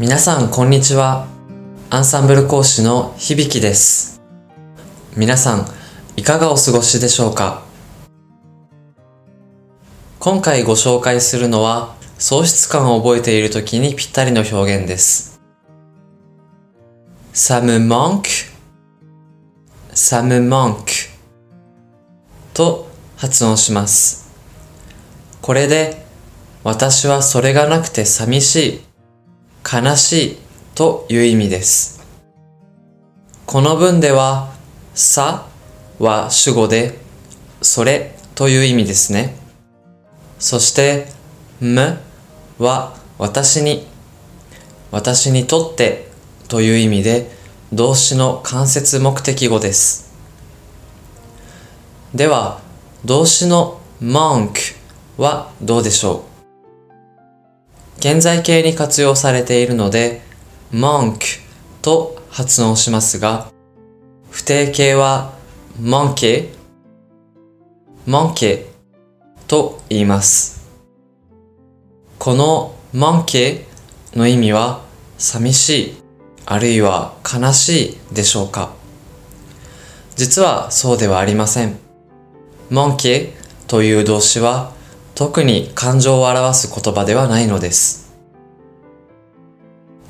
皆さんこんにちは。アンサンブル講師の響です。皆さん、いかがお過ごしでしょうか？今回ご紹介するのは、喪失感を覚えている時にぴったりの表現です。ça me manque, ça me manque? と発音します。これで、私はそれがなくて寂しい、悲しいという意味です。この文では、さは主語で、それという意味ですね。そして、むは私に、私にとってという意味で、動詞の間接目的語です。では、動詞の monk はどうでしょう？現在形に活用されているので、monk と発音しますが、不定形は monkey、monkey と言います。この monkey の意味は寂しい、あるいは悲しいでしょうか実はそうではありません。monkey という動詞は特に感情を表す言葉ではないのです。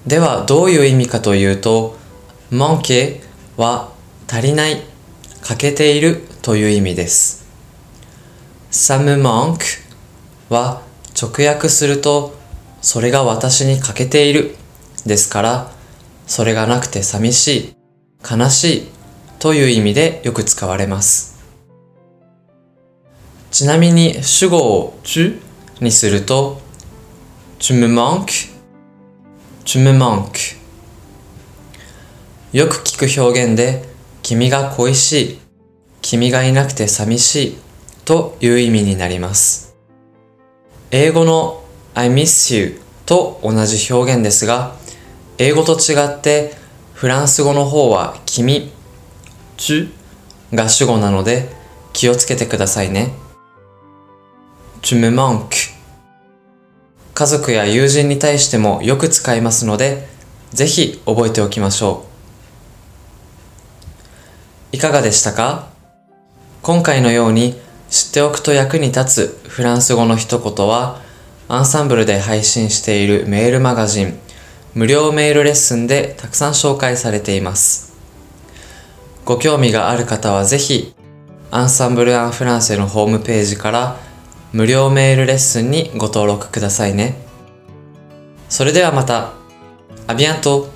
ではどういう意味かというと、monkey は足りない、欠けているという意味です。some monk は直訳すると、それが私に欠けているですから、それがなくて寂しい、悲しいという意味でよく使われます。ちなみに主語を tu にすると tu me manques? tu me manques. よく聞く表現で君が恋しい君がいなくて寂しいという意味になります。英語の I miss you と同じ表現ですが英語と違ってフランス語の方は君 tu が主語なので気をつけてくださいね。Tu me manques 家族や友人に対してもよく使いますので、ぜひ覚えておきましょう。いかがでしたか？今回のように知っておくと役に立つフランス語の一言は、アンサンブルで配信しているメールマガジン、無料メールレッスンでたくさん紹介されています。ご興味がある方はぜひ、アンサンブル・アン・フランセのホームページから無料メールレッスンにご登録くださいね。それではまた。アビアント